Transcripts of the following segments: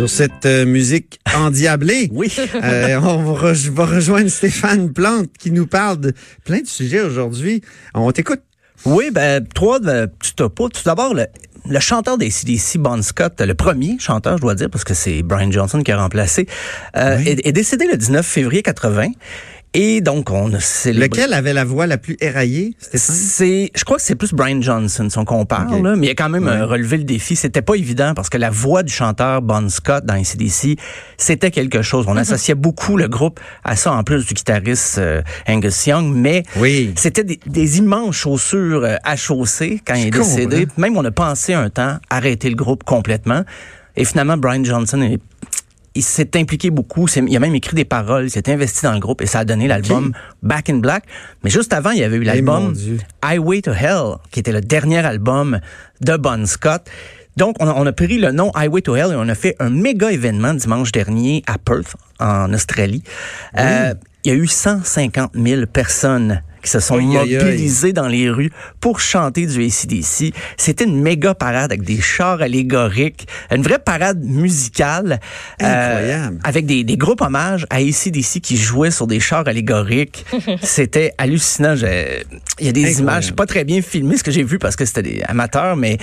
Sur cette euh, musique endiablée, Oui. euh, on va, re- va rejoindre Stéphane Plante qui nous parle de plein de sujets aujourd'hui. On t'écoute. Oui, ben, trois de petits topos. Tout d'abord, le, le chanteur des CDC, Bon Scott, le premier chanteur, je dois dire, parce que c'est Brian Johnson qui a remplacé, euh, Oui. est, est décédé le 19 février 80. Et donc, on a célébré... Lequel avait la voix la plus éraillée, Stéphane? C'est, je crois que c'est plus Brian Johnson, son compare, là, mais il a quand même Ouais. relevé le défi. C'était pas évident parce que la voix du chanteur Bon Scott dans CDC, c'était quelque chose. On associait beaucoup le groupe à ça, en plus du guitariste euh, Angus Young, mais Oui. c'était des, des immenses chaussures euh, à chausser quand il est décédé. comprends. Même on a pensé un temps arrêter le groupe complètement. Et finalement, Brian Johnson est il s'est impliqué beaucoup. Il a même écrit des paroles. Il s'est investi dans le groupe et ça a donné l'album Back in Black. Mais juste avant, il y avait eu mon l'album. Highway to Hell, qui était le dernier album de Bon Scott. Donc, on a, on a pris le nom Highway to Hell et on a fait un méga événement dimanche dernier à Perth, en Australie. Euh, il y a eu 150 000 personnes qui se sont mobilisées dans les rues pour chanter du ACDC. C'était une méga parade avec des chars allégoriques, une vraie parade musicale. euh, Incroyable. avec des, des groupes hommages à ACDC qui jouaient sur des chars allégoriques. c'était hallucinant. J'ai- Il y a des Incroyable. images pas très bien filmées, ce que j'ai vu parce que c'était des amateurs, mais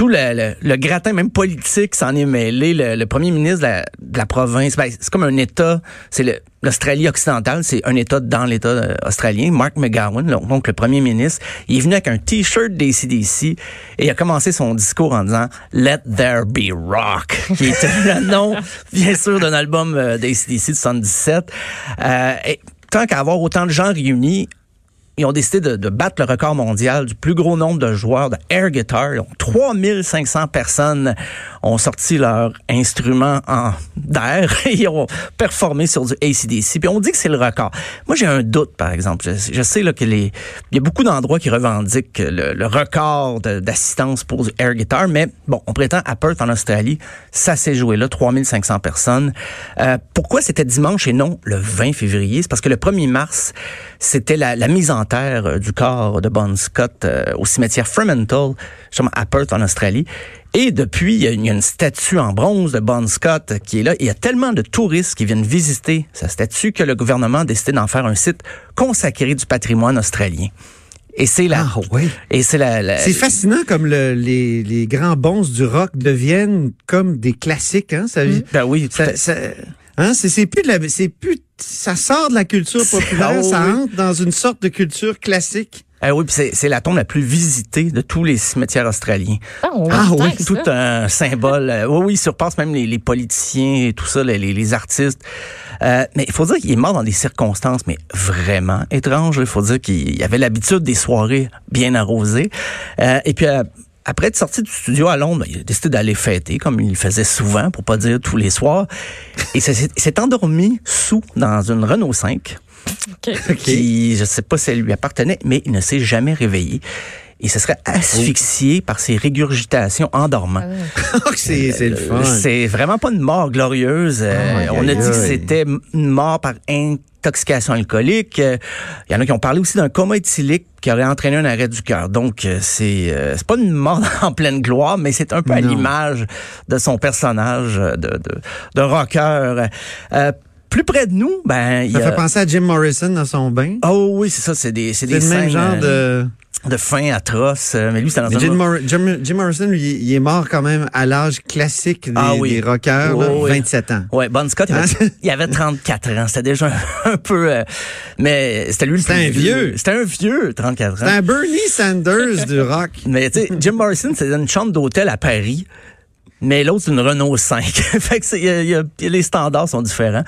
tout le, le- le gratin, même politique, s'en est mêlé. Le, le premier ministre de la, de la province, ben, c'est comme un État, c'est l'Australie occidentale, c'est un État dans l'État euh, australien. Mark McGowan, donc le premier ministre, il est venu avec un T-shirt d'ACDC et il a commencé son discours en disant « Let there be rock », qui était le nom, bien sûr, d'un album euh, d'ACDC de 77. Euh, et tant qu'à avoir autant de gens réunis, ils ont décidé de, battre le record mondial du plus gros nombre de joueurs de air guitar. Donc, 3500 personnes ont sorti leur instrument en d'air et ont performé sur du ACDC. Puis on dit que c'est le record. Moi, j'ai un doute, par exemple. Je, sais là, que les, il y a beaucoup d'endroits qui revendiquent le, record d'assistance pour du air guitar, mais bon, on prétend à Perth, en Australie, ça s'est joué là, 3500 personnes. Euh, pourquoi c'était dimanche et non le 20 février? C'est parce que le 1er mars, c'était la mise en euh, du corps de Bon Scott euh, au cimetière Fremantle, justement à Perth, en Australie. Et depuis, il y, a une, il y a une statue en bronze de Bon Scott qui est là. Il y a tellement de touristes qui viennent visiter sa statue que le gouvernement a décidé d'en faire un site consacré du patrimoine australien. Et c'est la, Ah oui. et c'est la, la- C'est fascinant comme le- les, les grands bons du rock deviennent comme des classiques. Hein? Ça, Ben oui, ça- hein? c'est, c'est plus de la, c'est plus, ça sort de la culture populaire, ah ça oui. entre dans une sorte de culture classique. Ah oui, puis c'est, la tombe la plus visitée de tous les cimetières australiens. Ah, Ah oui, Tout ça. un symbole. Euh, oui, oui, il surpasse même les, les politiciens et tout ça, les, les- les artistes. Euh, mais il faut dire qu'il est mort dans des circonstances, mais vraiment étranges. Il faut dire qu'il avait l'habitude des soirées bien arrosées. Euh, et puis, euh, après être sorti du studio à Londres, il a décidé d'aller fêter, comme il le faisait souvent, pour pas dire tous les soirs. Et s'est- il s'est endormi sous dans une Renault 5 OK. qui, je sais pas si elle lui appartenait, mais il ne s'est jamais réveillé. Il se serait asphyxié par ses régurgitations en dormant. Oh, c'est, c'est le fun. Euh, C'est vraiment pas une mort glorieuse. Euh, on a dit que c'était une mort par intoxication alcoolique. Euh, Il y en a qui ont parlé aussi d'un coma éthylique qui aurait entraîné un arrêt du cœur. Donc, euh, c'est euh, c'est pas une mort en pleine gloire, mais c'est un peu à l'image de son personnage de, de, de rocker. Euh, plus près de nous, ben, il Ça a... fait penser à Jim Morrison dans son bain. Oh oui, c'est ça, c'est des, c'est des le même scènes, genre euh, de. De fin atroce. Euh, Mais lui, c'était dans un... Jim, Mor- Jim- Jim Morrison, lui, il est mort quand même à l'âge classique des, Ah oui. des rockers, là, Oh oui. 27 ans. Ouais, Bon Scott, il avait, Hein? il avait 34 ans. C'était déjà un, un peu... euh, mais c'était lui le C'était plus un vieux. C'était un vieux, 34 ans. C'est un Bernie Sanders du rock. Mais tu sais, Jim Morrison, c'était une chambre d'hôtel à Paris. Mais l'autre, c'est une Renault 5. fait que c'est- il y a- il y a- les standards sont différents.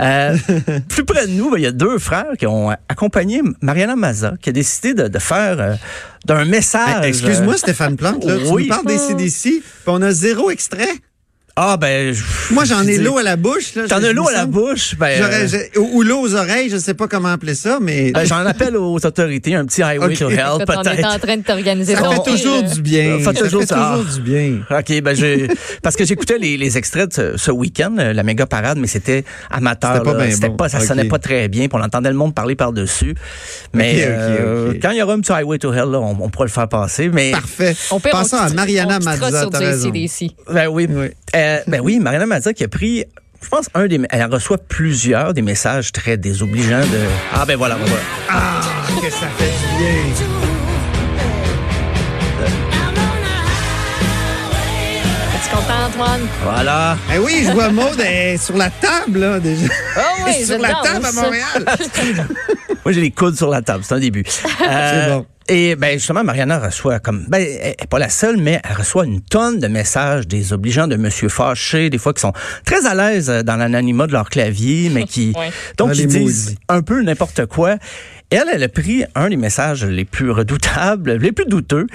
Euh, plus près de nous, ben, il y a deux frères qui ont accompagné Mariana Maza, qui a décidé de, de faire euh, d'un message. Hey, Excuse-moi, Stéphane Plante, là, tu nous parles des CDC, puis on a zéro extrait. Ah, ben. je- Moi, j'en je ai l'eau à la bouche. là. T'en Je- as je l'eau à la bouche? Ben, J'aurais- euh, j'ai- ou ou l'eau aux oreilles, je sais pas comment appeler ça, mais ben, j'en appelle aux autorités, un petit highway to hell, Écoute, on est en peut-être. train de t'organiser ça fait toujours du bien. Ça fait toujours fait ça. toujours du bien. OK, ben j'ai parce que j'écoutais les, les extraits de ce, ce week-end, euh, la méga parade, mais c'était amateur. C'était pas bon. pas, ça sonnait pas très bien, puis on entendait le monde parler par-dessus. Mais euh, quand il y aura un petit highway to hell, là, on, on pourra le faire passer. Mais Parfait. On peut Passons à Mariana Mazza, ben oui, Oui. Euh, ben oui, Mariana Mazza qui a pris. Je pense un des, elle reçoit plusieurs des messages très désobligeants de. Ah ben voilà, voilà. Ah, que ça fait du bien. Antoine? Voilà. Eh oui, je vois Maud elle est sur la table, là, déjà. Oh oui, sur la danse. table à Montréal. Moi, j'ai les coudes sur la table. C'est un début. Euh, C'est bon. Et ben justement, Mariana reçoit comme ben elle est pas la seule, mais elle reçoit une tonne de messages désobligeants de Monsieur fâché, des fois qui sont très à l'aise euh, dans l'anonymat de leur clavier, mais qui Ouais. donc Ah, ils les disent maudits. un peu n'importe quoi. Elle, elle a pris un des messages les plus redoutables, les plus douteux.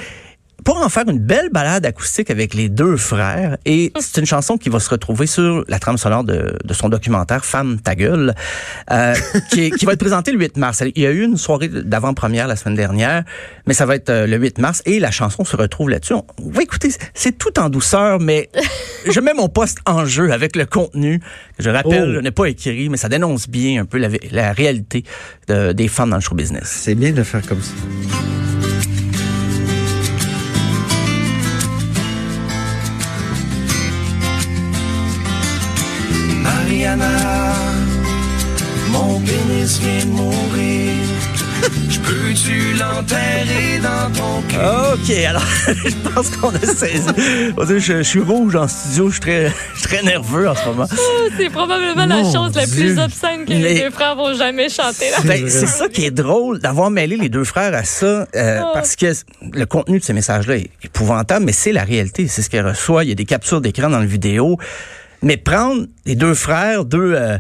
Pour en faire une belle balade acoustique avec les deux frères. Et c'est une chanson qui va se retrouver sur la trame sonore de, de son documentaire Femme ta gueule, euh, qui, est- qui va être présenté le 8 mars. Il y a eu une soirée d'avant-première la semaine dernière, mais ça va être euh, le 8 mars et la chanson se retrouve là-dessus. On va écouter, c'est tout en douceur, mais je mets mon poste en jeu avec le contenu. Je rappelle, Oh. je n'ai pas écrit, mais ça dénonce bien un peu la, la réalité de- des femmes dans le show business. C'est bien de le faire comme ça. Vient de mourir. Je peux-tu l'enterrer dans ton cœur? OK, alors, je pense qu'on a saisi. Je, je suis rouge en studio, je suis très, je suis très nerveux en ce moment. C'est probablement la chose la plus obscène que Les- deux frères vont jamais chanter. Là. Ben, c'est ça qui est drôle, d'avoir mêlé les deux frères à ça, euh, Oh. parce que le contenu de ces messages-là est épouvantable, mais c'est la réalité, c'est ce qu'elle reçoit. Il y a des captures d'écran dans le vidéo. Mais prendre les deux frères, deux... euh,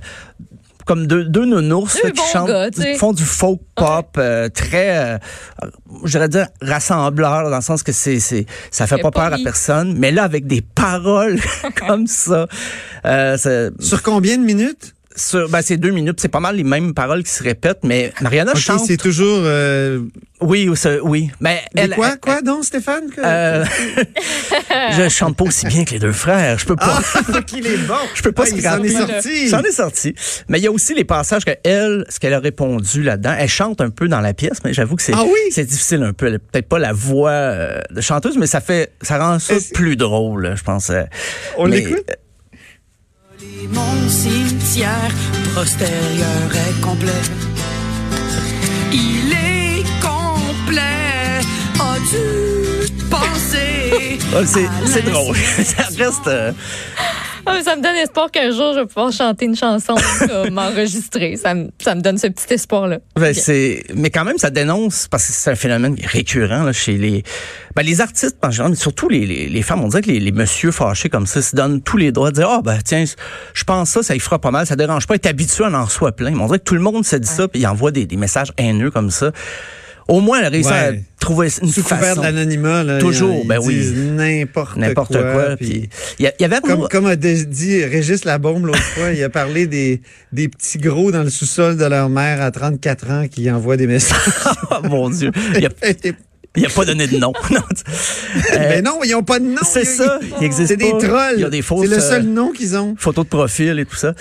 comme deux, deux nounours là, qui chantent, gars, tu sais. qui font du folk pop euh, très, euh, je dirais dire rassembleur dans le sens que c'est, c'est, ça fait pas peur à personne, mais là avec des paroles comme ça, euh, c'est- Sur combien de minutes? Sur, ben, c'est deux minutes, c'est pas mal les mêmes paroles qui se répètent, mais Mariana OK, chante. c'est toujours... Euh, Oui, oui. Mais elle, quoi, elle- quoi, donc, Stéphane? que- euh, je chante pas aussi bien que les deux frères. Je peux pas. Ah, qu'il est bon. Je peux pas ah, se il s'en est sorti. J'en ai sorti. Mais il y a aussi les passages que elle, ce qu'elle a répondu là-dedans. Elle chante un peu dans la pièce, mais j'avoue que c'est Ah oui? c'est difficile un peu. Elle peut-être pas la voix euh, de chanteuse, mais ça fait ça rend ça plus drôle, je pense. euh. On l'écoute? Mon cimetière postérieur est complet. Il est complet. As-tu pensé? euh, c'est drôle. ça reste. euh, Ah, ça me donne espoir qu'un jour, je vais pouvoir chanter une chanson, m'enregistrer. Ça me, ça me donne ce petit espoir-là. Ben, Ok. c'est, mais quand même, ça dénonce parce que c'est un phénomène récurrent là, chez les, ben, les artistes en général, mais surtout les, les, les femmes. On dirait que les, les messieurs fâchés comme ça se donnent tous les droits de dire ah ben tiens, je pense ça, ça y fera pas mal, ça dérange pas. Être habitué à en reçoit plein. Mais on dirait que tout le monde se dit ça puis il envoie des, des messages haineux comme ça. Au moins, elle a réussi à trouver une Sous couvert façon, de l'anonymat. Toujours, ils ben oui. n'importe quoi. n'importe quoi. Puis il y, y avait Comme, comme a dit Régis Labombe l'autre fois, il a parlé des, des petits gros dans le sous-sol de leur mère à 34 ans qui envoient des messages. oh, mon Dieu, il a, il a pas donné de nom. Non. Euh, Mais non, ils n'ont pas de nom. c'est Ils- ça, il existe C'est des trolls. Il y a des fausses, C'est le euh, seul nom qu'ils ont. photos de profil et tout ça.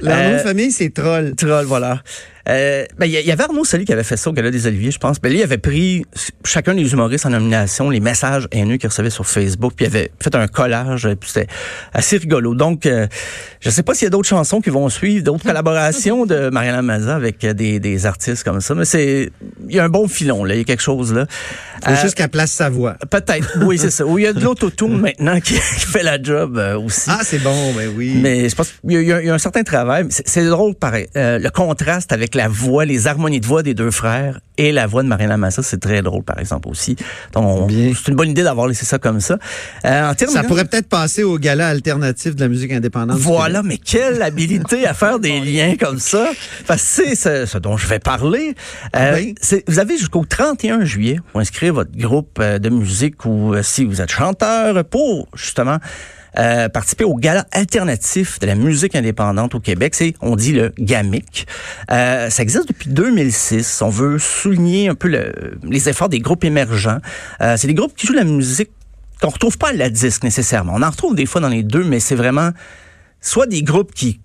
Leur nom Euh, de famille, c'est Troll. Troll, voilà. Euh, ben, il y, avait Arnaud Soli qui avait fait ça au Gala des Oliviers, je pense. Ben, lui, il avait pris chacun des humoristes en nomination, les messages haineux qu'il recevait sur Facebook, puis il avait fait un collage, puis c'était assez rigolo. Donc, euh, je sais pas s'il y a d'autres chansons qui vont suivre, d'autres collaborations de Mariana Maza avec euh, des, des artistes comme ça, mais c'est, il y a un bon filon, là, il y a quelque chose, là. Faut Euh, juste qu'elle place sa voix. Peut-être, oui, c'est ça. Ou il y a de l'autotune maintenant qui, qui fait la job euh, aussi. Ah, c'est bon, ben oui. Mais je pense qu'il y, y y a un certain travail. C'est- C'est drôle, pareil. Euh, le contraste avec la voix, les harmonies de voix des deux frères et la voix de Marina Massa. C'est très drôle, par exemple, aussi. Donc, c'est une bonne idée d'avoir laissé ça comme ça. Euh, en Ça pourrait peut-être passer au gala alternatif de la musique indépendante. Voilà, mais quelle habilité à faire des liens comme ça. Parce que c'est ce, ce dont je vais parler. Euh, Oui. c'est- vous avez jusqu'au 31 juillet pour inscrire votre groupe euh, de musique ou euh, si vous êtes chanteur pour justement euh, participer au gala alternatif de la musique indépendante au Québec. C'est, on dit le GAMIC. Euh, ça existe depuis 2006. On veut souligner un peu le- les efforts des groupes émergents. Euh, c'est des groupes qui jouent la musique qu'on retrouve pas à la disque nécessairement. On en retrouve des fois dans les deux, mais c'est vraiment soit des groupes qui,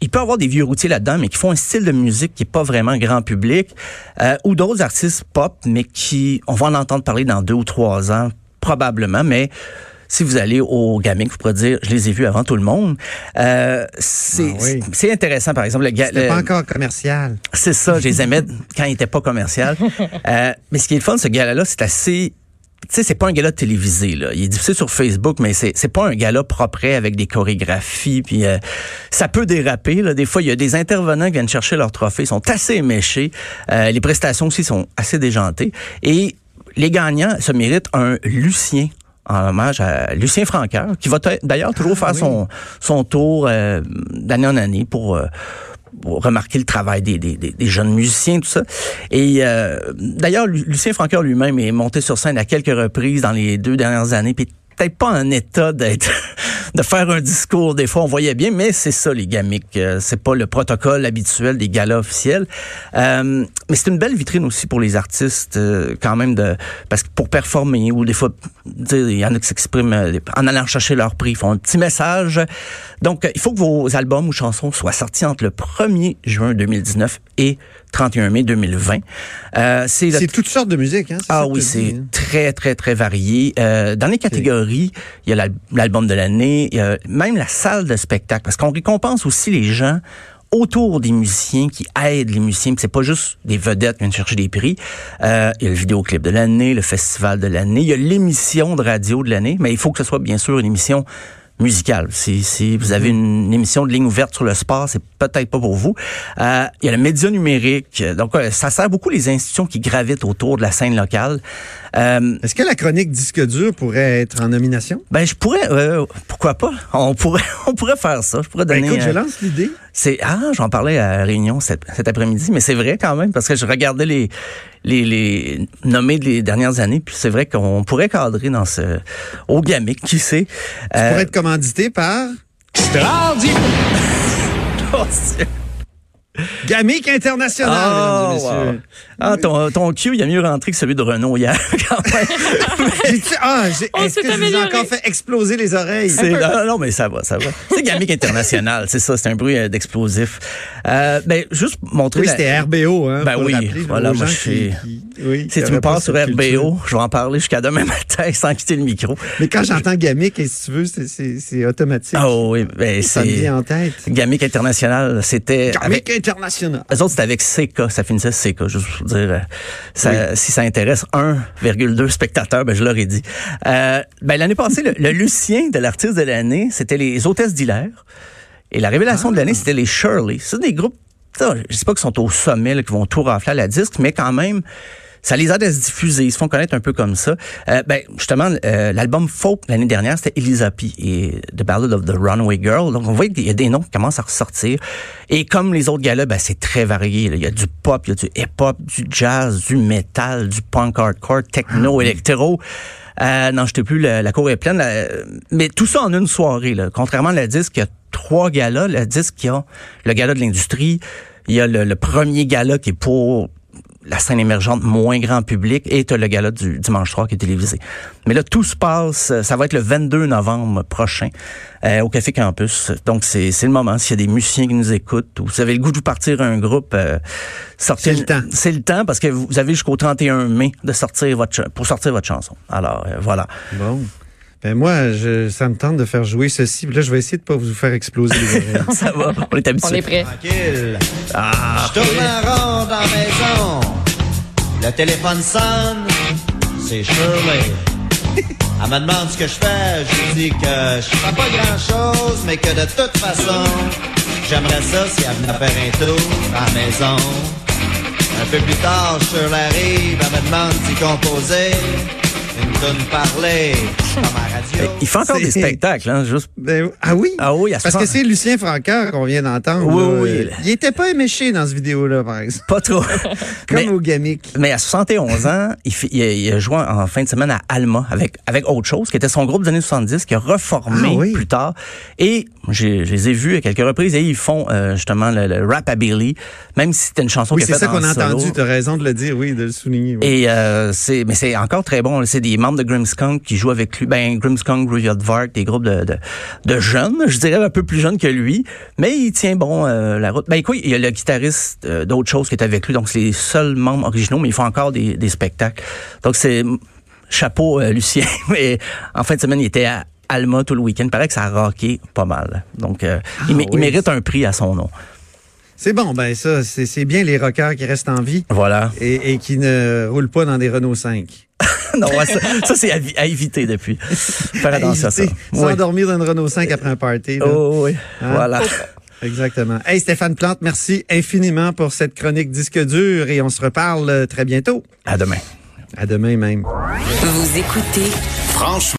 il peut avoir des vieux routiers là-dedans, mais qui font un style de musique qui est pas vraiment grand public, euh, ou d'autres artistes pop, mais qui, on va en entendre parler dans deux ou trois ans, probablement, mais si vous allez au Gamic, vous pourrez dire, je les ai vus avant tout le monde. Euh, c'est Ah oui. intéressant, par exemple, C'était le- pas encore commercial. c'est ça, je les aimais quand il était pas commercial. Euh, mais ce qui est le fun, ce gala-là, c'est assez... Tu sais, c'est pas un gala télévisé, là. Il est diffusé sur Facebook, mais c'est, c'est pas un gala propre avec des chorégraphies, puis euh, ça peut déraper, là. Des fois, il y a des intervenants qui viennent chercher leur trophée, ils sont assez éméchés. Euh, les prestations aussi sont assez déjantées. Et les gagnants se méritent un Lucien en hommage à Lucien Franqueur, qui va d'ailleurs toujours faire son, son tour euh, d'année en année pour, euh, pour remarquer le travail des, des, des- jeunes musiciens, tout ça. Et euh, d'ailleurs, Lu- Lucien Franqueur lui-même est monté sur scène à quelques reprises dans les deux dernières années, puis peut-être pas en état d'être de faire un discours des fois on voyait bien mais c'est ça les gamiques Euh, c'est pas le protocole habituel des galas officiels Euh, mais c'est une belle vitrine aussi pour les artistes euh, quand même de parce que pour performer ou des fois il y en a qui s'expriment euh, en allant chercher leur prix ils font un petit message donc euh, il faut que vos albums ou chansons soient sortis entre le 1er juin 2019 et 31 mai 2020 Euh, c'est le toutes sortes de musique, hein? ah oui, c'est hein? très, très, très varié. Euh, dans les catégories, il y a l'al- l'album de l'année, même la salle de spectacle, parce qu'on récompense aussi les gens autour des musiciens qui aident les musiciens. C'est pas juste des vedettes qui viennent chercher des prix. Euh, il y a le vidéoclip de l'année, le festival de l'année, il y a l'émission de radio de l'année, mais il faut que ce soit bien sûr une émission musicale. Si, si vous avez une, émission de ligne ouverte sur le sport, c'est peut-être pas pour vous. Euh, il y a le média numérique. Donc, euh, ça sert beaucoup les institutions qui gravitent autour de la scène locale. Euh, Est-ce que la chronique disque dur pourrait être en nomination? ben, je pourrais, pourquoi pas? On pourrait, on pourrait faire ça. Je pourrais Ben, donner. écoute, je lance l'idée. C'est ah, j'en parlais à la Réunion cet, cet après-midi, mais c'est vrai quand même parce que je regardais les les, les nommés des dernières années, puis c'est vrai qu'on pourrait cadrer dans ce au gamic, qui sait. Tu Euh, pourrais être commandité par Gamic International, Ah, mesdames et wow. Ah, ton, ton Q, il a mieux rentré que celui de Renault hier. quand même. J'ai-tu- ah, j'ai- On est-ce s'est que je vous ai amélioré. encore fait exploser les oreilles? C'est- non, mais ça va, ça va. C'est Gamic International, c'est ça, c'est un bruit euh, d'explosif. Euh, ben, juste montrer... Oui, la- c'était RBO, hein? Ben faut le oui, rappeler, voilà, aux moi, gens je qui- suis- qui- oui, Si tu me auraient pas passes sur cette culture. RBO, je vais en parler jusqu'à demain matin sans quitter le micro. Mais quand j'entends Gamic, et si tu veux, c'est- c'est c'est automatique. Oh oui, ben ça me c'est... vient en tête. Gamic International, c'était... Gamic Avec... International. Eux autres, c'était avec CK, ça finissait CK, juste dire, euh, si ça intéresse 1,2 spectateurs, ben je leur ai dit. Euh, ben l'année passée, le, le Lucien de l'artiste de l'année, c'était les hôtesses d'Hilaire. Et la révélation de l'année, c'était les Shirley. C'est des groupes, je sais pas qu'ils sont au sommet, là, qui vont tout rafler à la disque, mais quand même, ça les aide à se diffuser. Ils se font connaître un peu comme ça. Euh, ben, justement, euh, l'album folk l'année dernière, c'était Elisa P. et The Ballad of the Runaway Girl. Donc, on voit qu'il y a des noms qui commencent à ressortir. Et comme les autres galas, ben, c'est très varié. là. Il y a du pop, il y a du hip-hop, du jazz, du metal, du punk hardcore, techno, électro. Euh, non, je t'ai plus, la, la cour est pleine. là. mais tout ça en une soirée. Là. Contrairement à la disque, il y a trois galas. La disque, il y a le gala de l'industrie. Il y a le, le premier gala qui est pour la scène émergente moins grand public et t'as le gala du dimanche soir qui est télévisé. Mais là, tout se passe, euh, ça va être le 22 novembre prochain euh, au Café Campus. Donc, c'est c'est le moment. S'il y a des musiciens qui nous écoutent ou vous avez le goût de vous partir un groupe, euh, sortez. C'est le temps. C'est le temps parce que vous avez jusqu'au 31 mai de sortir votre pour sortir votre chanson. Alors, euh, voilà. Bon. Ben moi, je, ça me tente de faire jouer ceci. Là, je vais essayer de pas vous faire exploser les oreilles. Ça va, on est habitué. On est prêt. Tranquille. Ah, Je tourne en rond dans la maison. Le téléphone sonne. C'est Shirley. Elle me demande ce que je fais. Je lui dis que je fais pas grand chose, mais que de toute façon, J'aimerais ça si elle venait faire un tour à la maison. Un peu plus tard, je sur la rive, elle me demande d'y composer. Une tonne parler, comme. Il fait encore des spectacles, hein, juste. Ben, ah oui? Ah oui, à Parce que c'est Lucien Francaire qu'on vient d'entendre. Oui, oui. Il était pas éméché dans cette vidéo-là, par exemple. Pas trop. Comme mais, au gamic. mais à 71 ans, il, a, il a joué en fin de semaine à Alma avec, avec autre chose, qui était son groupe des années 70, qui a reformé Ah oui. plus tard. Et je les ai vus à quelques reprises et ils font euh, justement le, le rap à Billy, même si c'était une chanson Oui, qui est c'est ça qu'on a entendu. Tu as raison de le dire, oui, de le souligner. oui. Et euh, c'est mais c'est encore très bon. C'est des membres de Grimmskunk qui jouent avec lui. Ben Grimmskunk, Groovy Vark, des groupes de, de, de jeunes, je dirais un peu plus jeunes que lui, mais il tient bon euh, la route. Ben écoute, il y a le guitariste euh, d'autres choses qui est avec lui, donc c'est les seuls membres originaux, mais ils font encore des, des spectacles. Donc c'est chapeau euh, Lucien. Mais en fin de semaine, il était à Alma tout le week-end. Il paraît que ça a rocké pas mal. Donc il, oui. mérite un prix à son nom. C'est bon, ben ça, c'est c'est bien les rockers qui restent en vie Voilà. et, et qui ne roulent pas dans des Renault 5. non, ça, ça, c'est à, vi- à éviter depuis. Faire attention à ça. Éviter. Oui. S'endormir dans une Renault 5 après un party. là. Oh oui, Hein? voilà. Exactement. Hey Stéphane Plante, merci infiniment pour cette chronique disque dur et on se reparle très bientôt. À demain. À demain même. Vous écoutez Franchement.